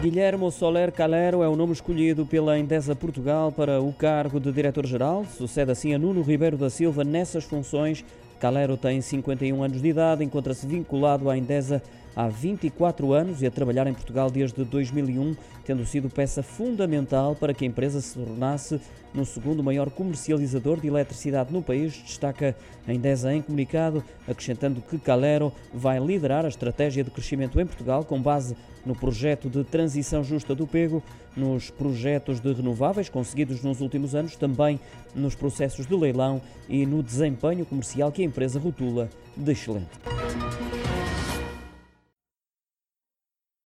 Guilhermo Soler Calero é o nome escolhido pela Endesa Portugal para o cargo de diretor-geral. Sucede assim a Nuno Ribeiro da Silva nessas funções. Calero tem 51 anos de idade, encontra-se vinculado à Endesa há 24 anos e a trabalhar em Portugal desde 2001, tendo sido peça fundamental para que a empresa se tornasse no segundo maior comercializador de eletricidade no país, destaca a Endesa em comunicado, acrescentando que Calero vai liderar a estratégia de crescimento em Portugal com base no projeto de transição justa do Pego, nos projetos de renováveis conseguidos nos últimos anos, também nos processos de leilão e no desempenho comercial que a empresa rotula de excelente.